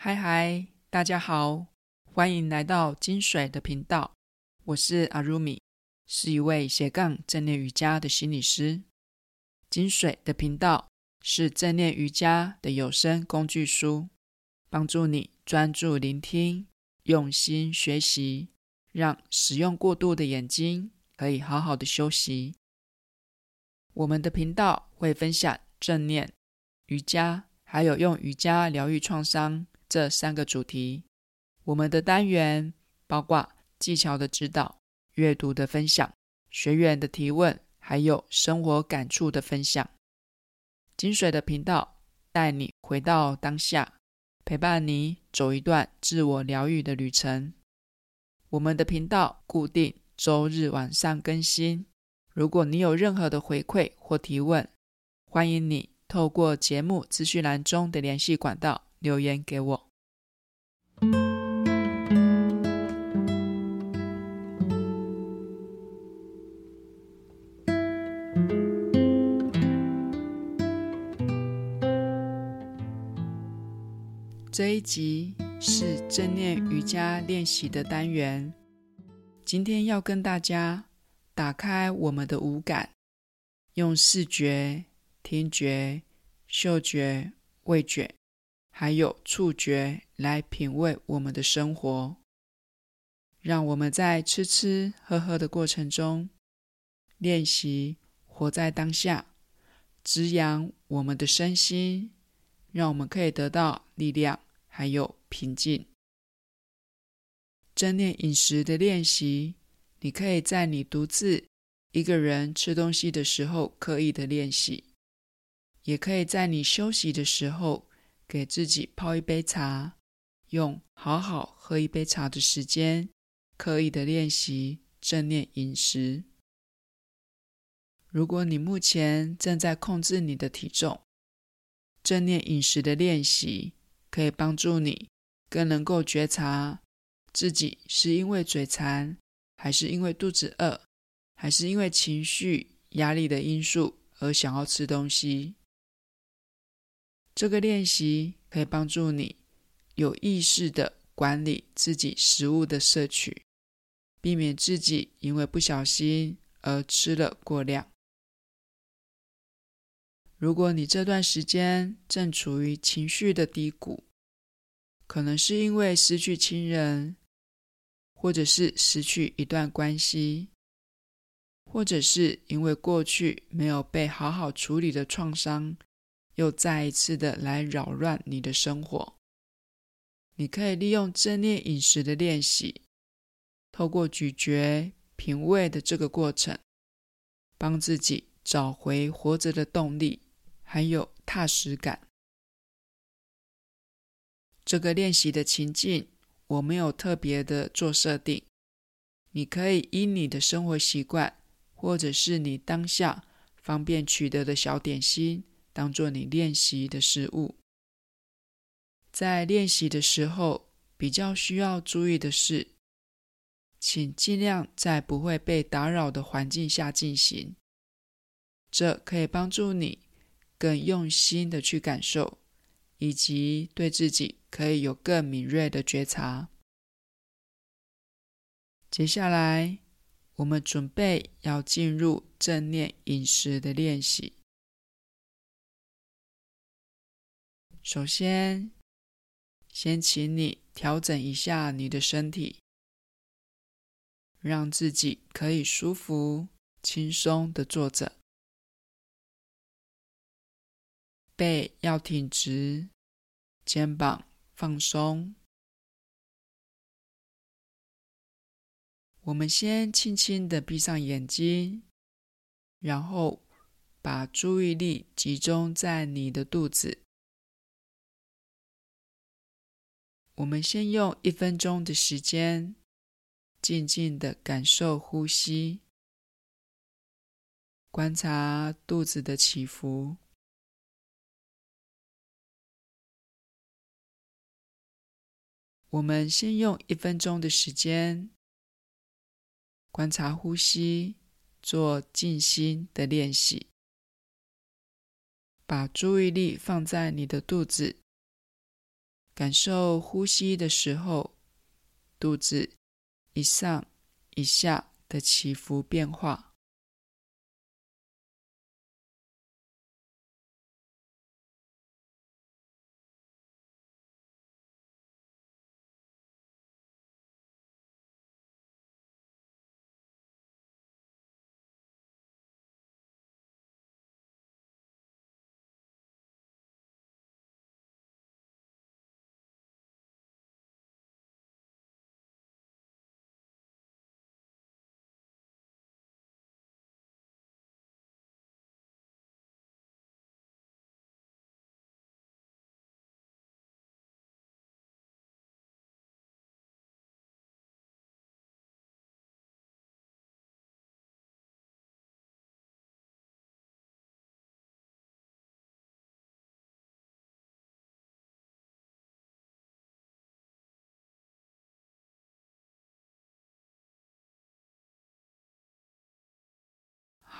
嗨嗨，大家好，欢迎来到金水的频道。我是阿如米，是一位斜杠正念瑜伽的心理师。金水的频道是正念瑜伽的有声工具书，帮助你专注聆听，用心学习，让使用过度的眼睛可以好好的休息。我们的频道会分享正念、瑜伽，还有用瑜伽疗愈创伤。这三个主题，我们的单元包括技巧的指导、阅读的分享、学员的提问，还有生活感触的分享。金水的频道带你回到当下，陪伴你走一段自我疗愈的旅程。我们的频道固定周日晚上更新。如果你有任何的回馈或提问，欢迎你透过节目资讯栏中的联系管道。留言给我。这一集是正念瑜伽练习的单元。今天要跟大家打开我们的五感，用视觉、听觉、嗅觉、味觉。还有触觉来品味我们的生活，让我们在吃吃喝喝的过程中练习活在当下，滋养我们的身心，让我们可以得到力量，还有平静。正念饮食的练习，你可以在你独自一个人吃东西的时候刻意的练习，也可以在你休息的时候。给自己泡一杯茶，用好好喝一杯茶的时间，刻意的练习正念饮食。如果你目前正在控制你的体重，正念饮食的练习可以帮助你更能够觉察自己是因为嘴馋，还是因为肚子饿，还是因为情绪压力的因素而想要吃东西。这个练习可以帮助你有意识地管理自己食物的摄取，避免自己因为不小心而吃了过量。如果你这段时间正处于情绪的低谷，可能是因为失去亲人，或者是失去一段关系，或者是因为过去没有被好好处理的创伤。又再一次的来扰乱你的生活。你可以利用正念饮食的练习，透过咀嚼、品味的这个过程，帮自己找回活着的动力，还有踏实感。这个练习的情境，我没有特别的做设定，你可以依你的生活习惯，或者是你当下方便取得的小点心。当做你练习的事物，在练习的时候，比较需要注意的是，请尽量在不会被打扰的环境下进行。这可以帮助你更用心的去感受，以及对自己可以有更敏锐的觉察。接下来，我们准备要进入正念饮食的练习。首先，先请你调整一下你的身体，让自己可以舒服、轻松的坐着，背要挺直，肩膀放松。我们先轻轻的闭上眼睛，然后把注意力集中在你的肚子。我们先用一分钟的时间，静静的感受呼吸，观察肚子的起伏。我们先用一分钟的时间，观察呼吸，做静心的练习，把注意力放在你的肚子。感受呼吸的时候，肚子一上一下的起伏变化。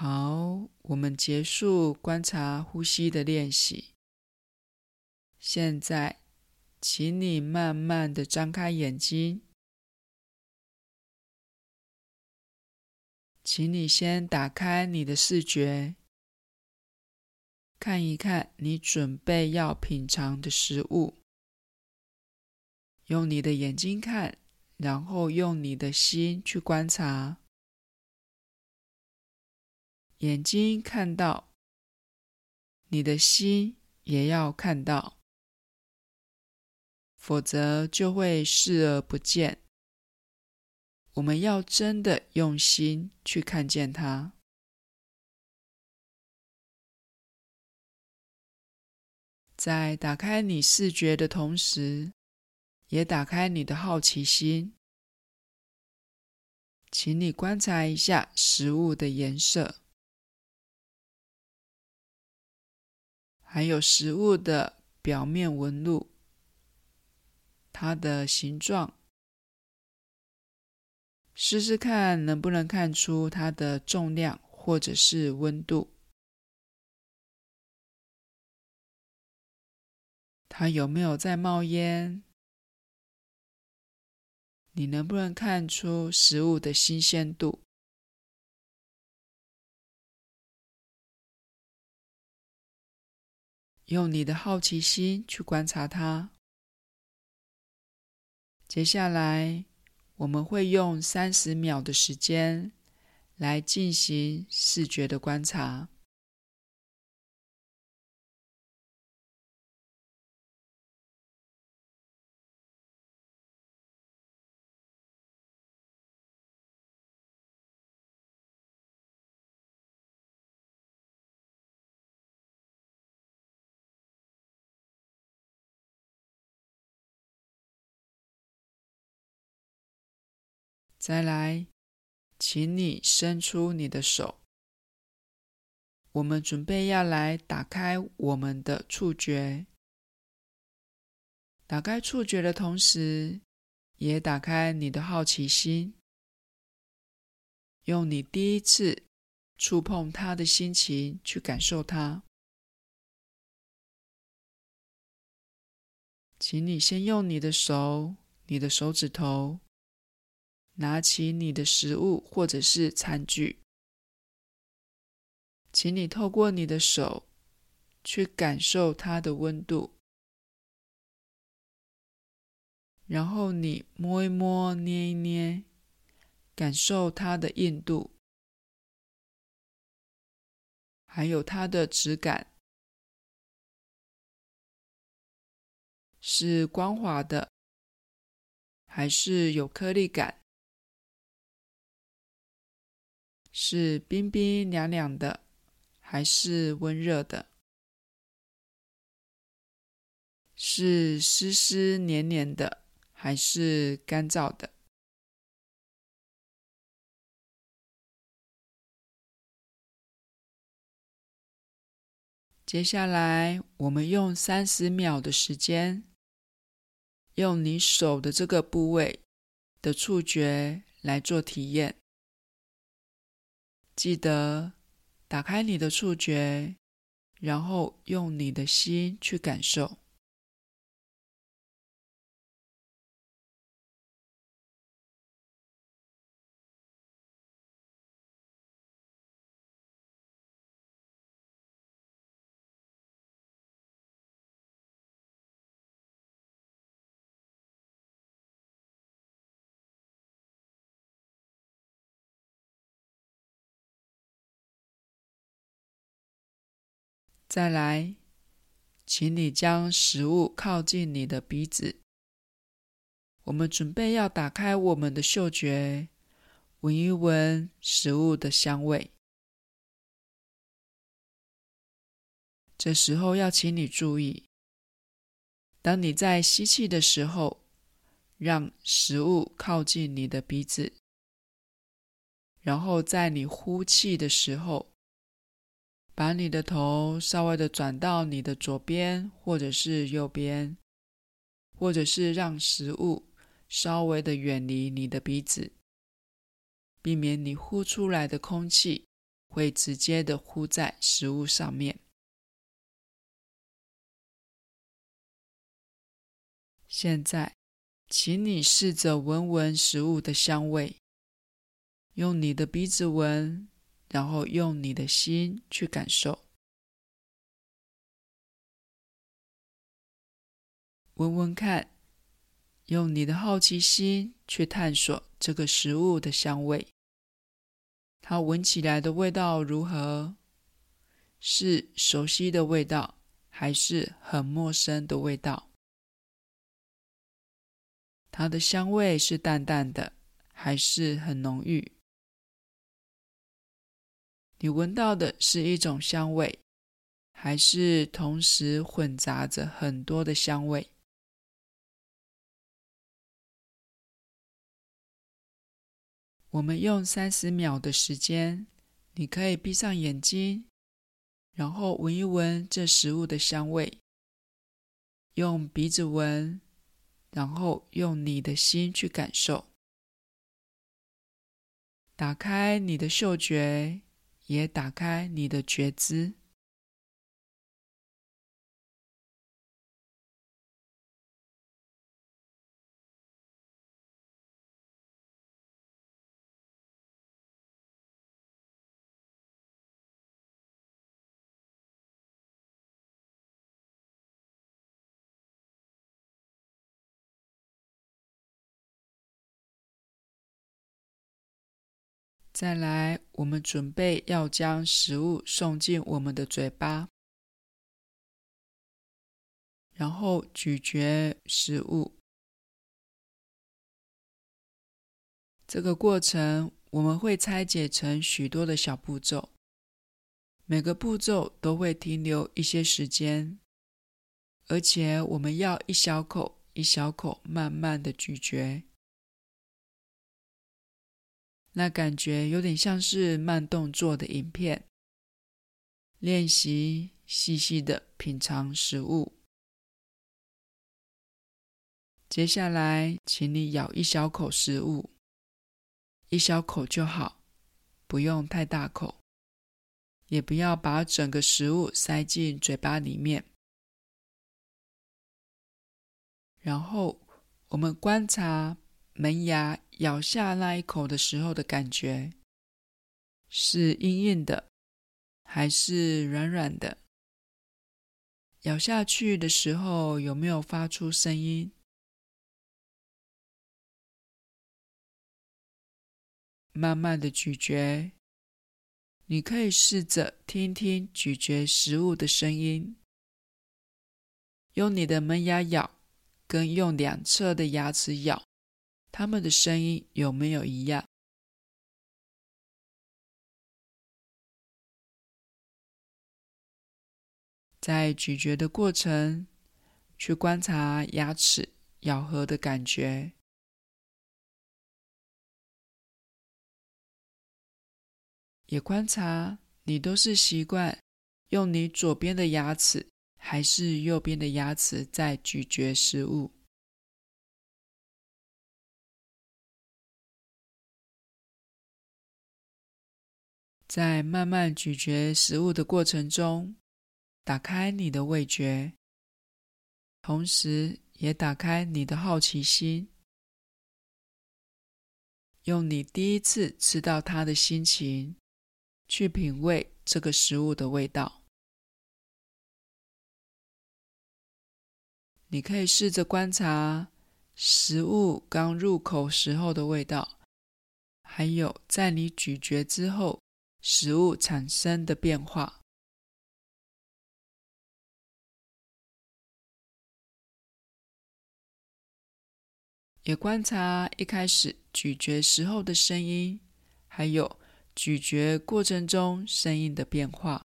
好，我们结束观察呼吸的练习。现在，请你慢慢的张开眼睛。请你先打开你的视觉，看一看你准备要品尝的食物。用你的眼睛看，然后用你的心去观察。眼睛看到，你的心也要看到，否则就会视而不见。我们要真的用心去看见它。在打开你视觉的同时，也打开你的好奇心。请你观察一下食物的颜色。还有食物的表面纹路，它的形状，试试看能不能看出它的重量或者是温度。它有没有在冒烟？你能不能看出食物的新鲜度？用你的好奇心去观察它。接下来，我们会用三十秒的时间来进行视觉的观察。再来，请你伸出你的手。我们准备要来打开我们的触觉。打开触觉的同时，也打开你的好奇心，用你第一次触碰它的心情去感受它。请你先用你的手，你的手指头。拿起你的食物或者是餐具，请你透过你的手去感受它的温度，然后你摸一摸、捏一捏，感受它的硬度，还有它的质感，是光滑的，还是有颗粒感？是冰冰凉凉的，还是温热的？是湿湿黏黏的，还是干燥的？接下来，我们用三十秒的时间，用你手的这个部位的触觉来做体验。记得打开你的触觉，然后用你的心去感受。再来，请你将食物靠近你的鼻子。我们准备要打开我们的嗅觉，闻一闻食物的香味。这时候要请你注意，当你在吸气的时候，让食物靠近你的鼻子，然后在你呼气的时候，把你的头稍微的转到你的左边或者是右边，或者是让食物稍微的远离你的鼻子，避免你呼出来的空气会直接的呼在食物上面。现在，请你试着闻闻食物的香味，用你的鼻子闻，然后用你的心去感受。闻闻看，用你的好奇心去探索这个食物的香味，它闻起来的味道如何？是熟悉的味道，还是很陌生的味道？它的香味是淡淡的，还是很浓郁？你闻到的是一种香味，还是同时混杂着很多的香味？我们用三十秒的时间，你可以闭上眼睛，然后闻一闻这食物的香味，用鼻子闻。然后用你的心去感受，打开你的嗅觉，也打开你的觉知。再来，我们准备要将食物送进我们的嘴巴，然后咀嚼食物。这个过程我们会拆解成许多的小步骤，每个步骤都会停留一些时间，而且我们要一小口一小口慢慢的咀嚼。那感觉有点像是慢动作的影片，练习细细的品尝食物。接下来，请你咬一小口食物，一小口就好，不用太大口，也不要把整个食物塞进嘴巴里面。然后，我们观察。门牙咬下那一口的时候的感觉，是硬硬的，还是软软的？咬下去的时候有没有发出声音？慢慢的咀嚼，你可以试着听听咀嚼食物的声音，用你的门牙咬，跟用两侧的牙齿咬。他们的声音有没有一样？在咀嚼的过程，去观察牙齿咬合的感觉，也观察你都是习惯用你左边的牙齿，还是右边的牙齿在咀嚼食物。在慢慢咀嚼食物的过程中，打开你的味觉，同时也打开你的好奇心，用你第一次吃到它的心情，去品味这个食物的味道。你可以试着观察食物刚入口时候的味道，还有在你咀嚼之后。食物产生的变化。也观察一开始咀嚼时候的声音还有咀嚼过程中声音的变化。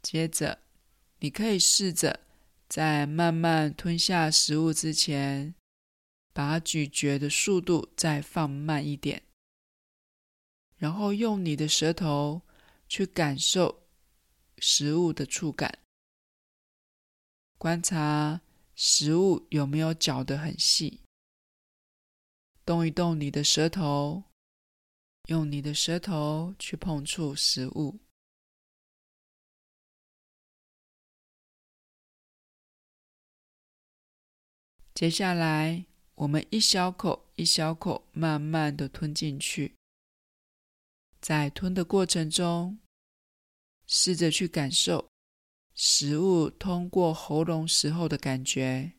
接着你可以试着在慢慢吞下食物之前把咀嚼的速度再放慢一点，然后用你的舌头去感受食物的触感。观察食物有没有嚼得很细，动一动你的舌头，用你的舌头去碰触食物。接下来，我们一小口一小口慢慢的吞进去，在吞的过程中，试着去感受。食物通过喉咙时候的感觉，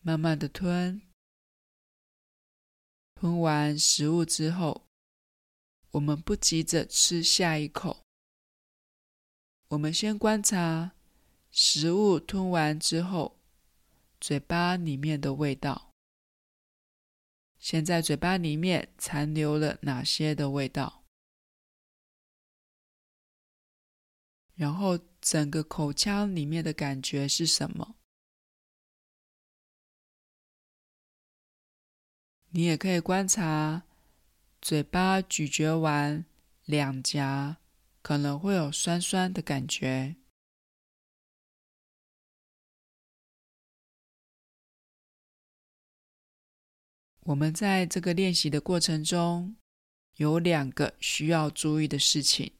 慢慢的吞，吞完食物之后，我们不急着吃下一口，我们先观察食物吞完之后，嘴巴里面的味道，现在嘴巴里面残留了哪些的味道？然后，整个口腔里面的感觉是什么？你也可以观察嘴巴咀嚼完，两颊可能会有酸酸的感觉。我们在这个练习的过程中，有两个需要注意的事情。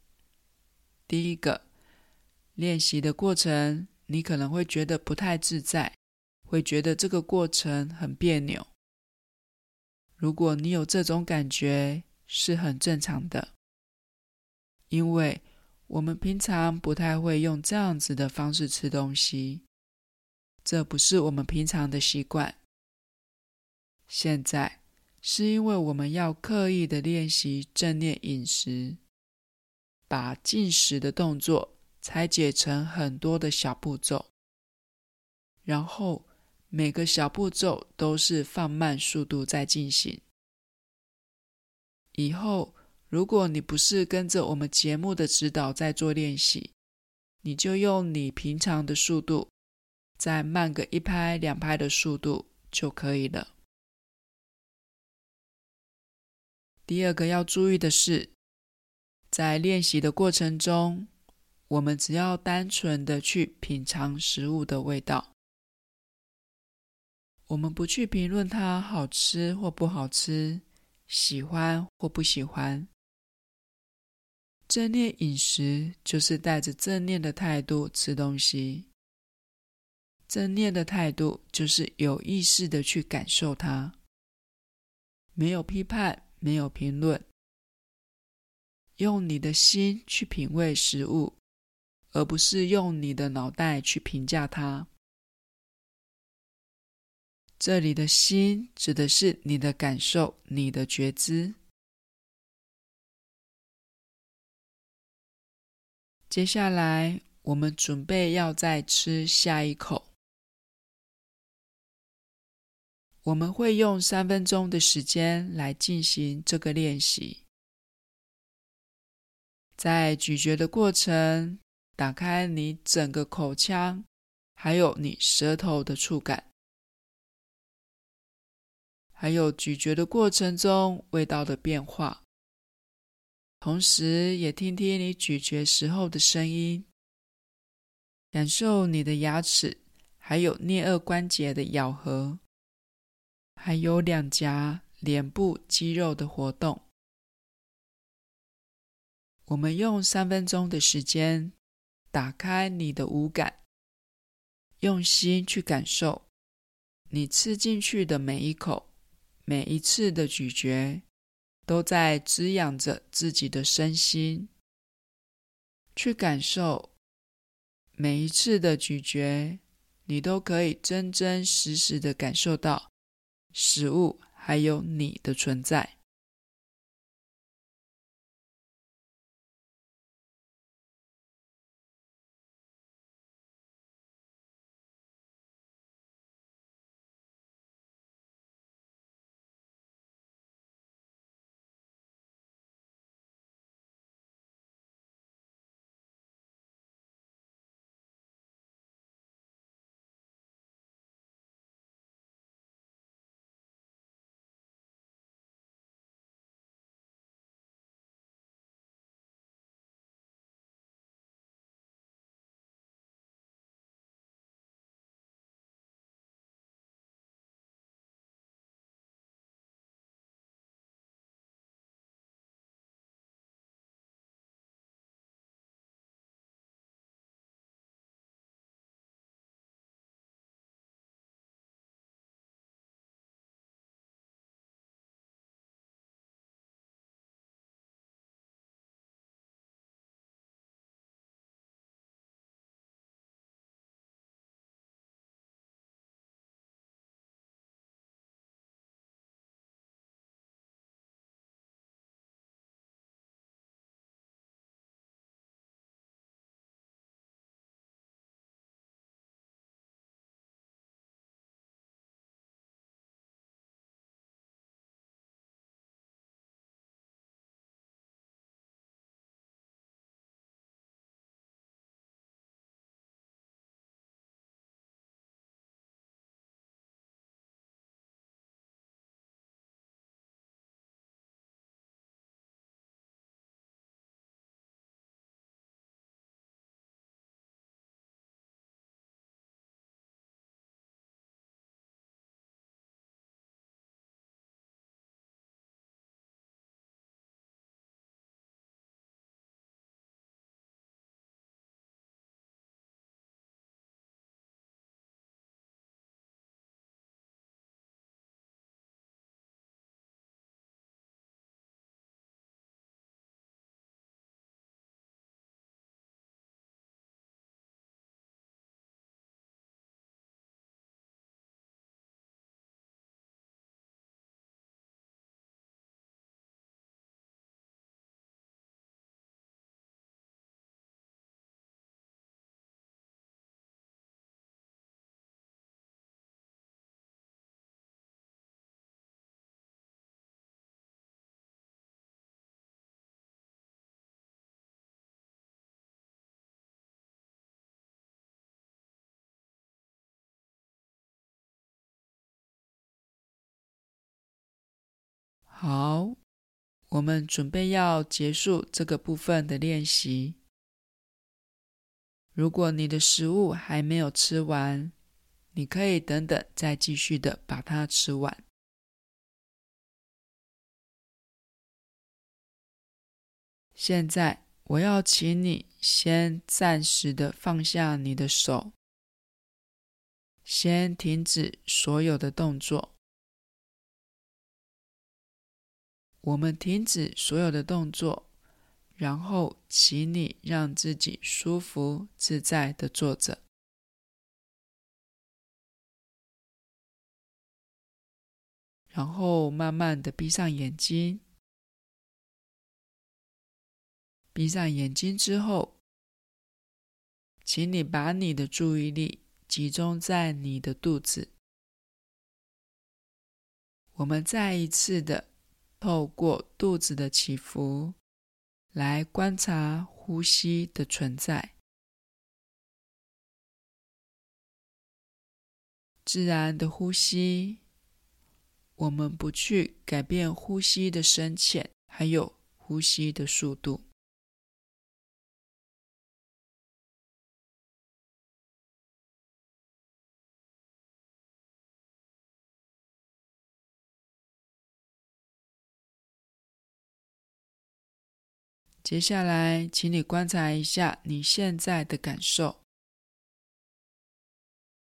第一个。练习的过程，你可能会觉得不太自在，会觉得这个过程很别扭。如果你有这种感觉，是很正常的，因为我们平常不太会用这样子的方式吃东西，这不是我们平常的习惯。现在是因为我们要刻意的练习正念饮食，把进食的动作。拆解成很多的小步骤，然后每个小步骤都是放慢速度在进行。以后如果你不是跟着我们节目的指导在做练习，你就用你平常的速度，再慢个一拍两拍的速度就可以了。第二个要注意的是，在练习的过程中。我们只要单纯的去品尝食物的味道，我们不去评论它好吃或不好吃，喜欢或不喜欢。正念饮食就是带着正念的态度吃东西，正念的态度就是有意识的去感受它，没有批判，没有评论，用你的心去品味食物。而不是用你的脑袋去评价它。这里的心指的是你的感受，你的觉知。接下来，我们准备要再吃下一口。我们会用三分钟的时间来进行这个练习。在咀嚼的过程。打开你整个口腔，还有你舌头的触感，还有咀嚼的过程中味道的变化，同时也听听你咀嚼时候的声音，感受你的牙齿，还有颞顎关节的咬合，还有两颊脸部肌肉的活动。我们用三分钟的时间。打开你的五感，用心去感受你吃进去的每一口，每一次的咀嚼，都在滋养着自己的身心。去感受每一次的咀嚼，你都可以真真实实的感受到食物还有你的存在。好，我们准备要结束这个部分的练习。如果你的食物还没有吃完，你可以等等再继续的把它吃完。现在，我要请你先暂时的放下你的手，先停止所有的动作。我们停止所有的动作，然后请你让自己舒服自在的坐着，然后慢慢的闭上眼睛。闭上眼睛之后，请你把你的注意力集中在你的肚子。我们再一次的。透过肚子的起伏来观察呼吸的存在，自然的呼吸，我们不去改变呼吸的深浅，还有呼吸的速度。接下来，请你观察一下你现在的感受。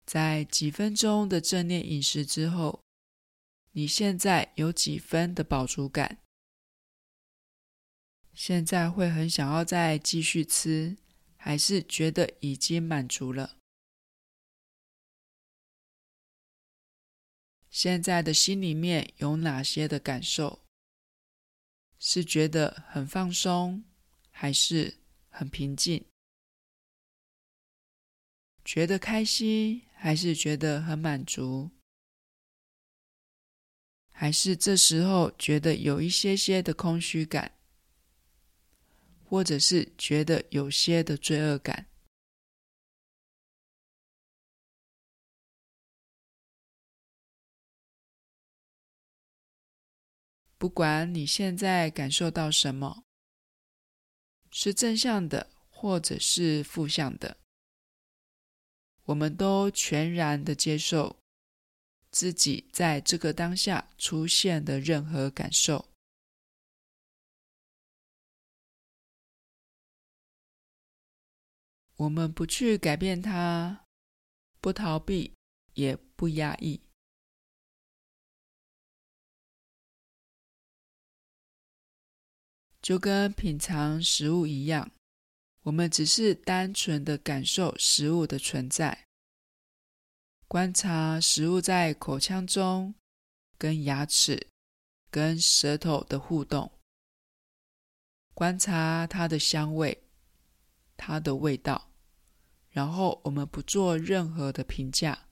在几分钟的正念饮食之后，你现在有几分的饱足感？现在会很想要再继续吃，还是觉得已经满足了？现在的心里面有哪些的感受？是觉得很放松，还是很平静？觉得开心，还是觉得很满足？还是这时候觉得有一些些的空虚感，或者是觉得有些的罪恶感？不管你现在感受到什么，是正向的，或者是负向的，我们都全然的接受自己在这个当下出现的任何感受。我们不去改变它，不逃避，也不压抑。就跟品尝食物一样，我们只是单纯的感受食物的存在，观察食物在口腔中跟牙齿、跟舌头的互动，观察它的香味、它的味道，然后我们不做任何的评价。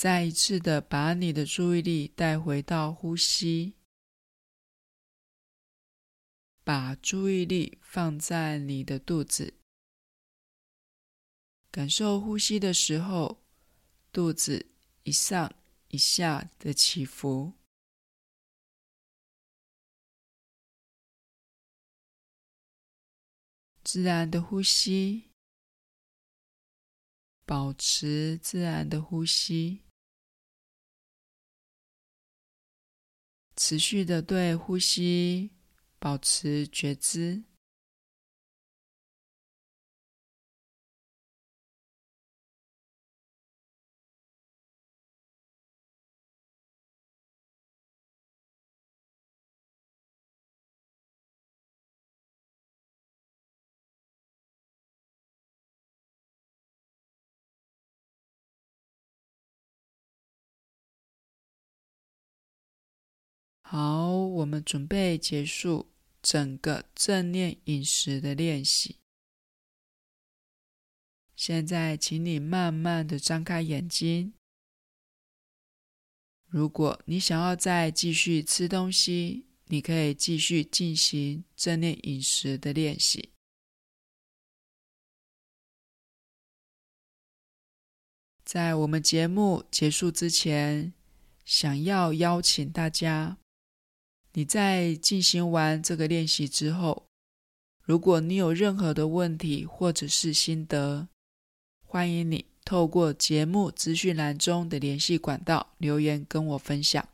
再一次的把你的注意力带回到呼吸，把注意力放在你的肚子，感受呼吸的时候，肚子一上一下的起伏，自然的呼吸，保持自然的呼吸。持续的对呼吸保持觉知，我们准备结束整个正念饮食的练习。现在，请你慢慢的张开眼睛。如果你想要再继续吃东西，你可以继续进行正念饮食的练习。在我们节目结束之前，想要邀请大家，你在进行完这个练习之后，如果你有任何的问题或者是心得，欢迎你透过节目资讯栏中的联系管道留言跟我分享。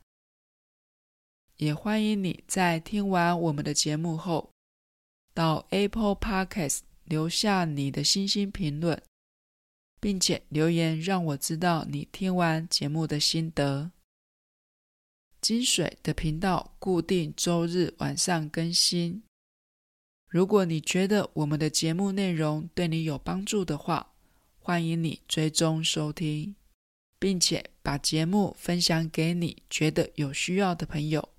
也欢迎你在听完我们的节目后，到 Apple Podcast 留下你的星星评论，并且留言让我知道你听完节目的心得。金水的频道固定周日晚上更新。如果你觉得我们的节目内容对你有帮助的话，欢迎你追踪收听，并且把节目分享给你觉得有需要的朋友。